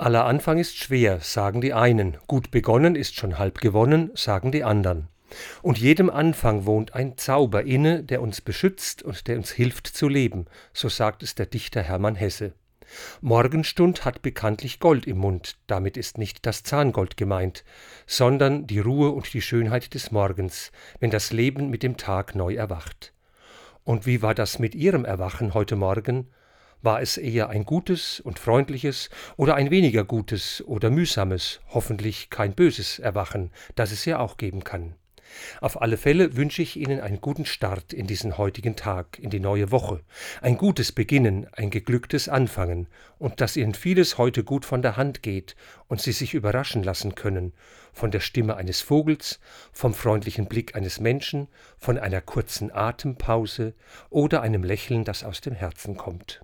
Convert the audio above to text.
Aller Anfang ist schwer, sagen die einen, gut begonnen ist schon halb gewonnen, sagen die andern. Und jedem Anfang wohnt ein Zauber inne, der uns beschützt und der uns hilft zu leben, so sagt es der Dichter Hermann Hesse. Morgenstund hat bekanntlich Gold im Mund, damit ist nicht das Zahngold gemeint, sondern die Ruhe und die Schönheit des Morgens, wenn das Leben mit dem Tag neu erwacht. Und wie war das mit Ihrem Erwachen heute Morgen? War es eher ein gutes und freundliches oder ein weniger gutes oder mühsames, hoffentlich kein böses Erwachen, das es ja auch geben kann? Auf alle Fälle wünsche ich Ihnen einen guten Start in diesen heutigen Tag, in die neue Woche, ein gutes Beginnen, ein geglücktes Anfangen und dass Ihnen vieles heute gut von der Hand geht und Sie sich überraschen lassen können von der Stimme eines Vogels, vom freundlichen Blick eines Menschen, von einer kurzen Atempause oder einem Lächeln, das aus dem Herzen kommt.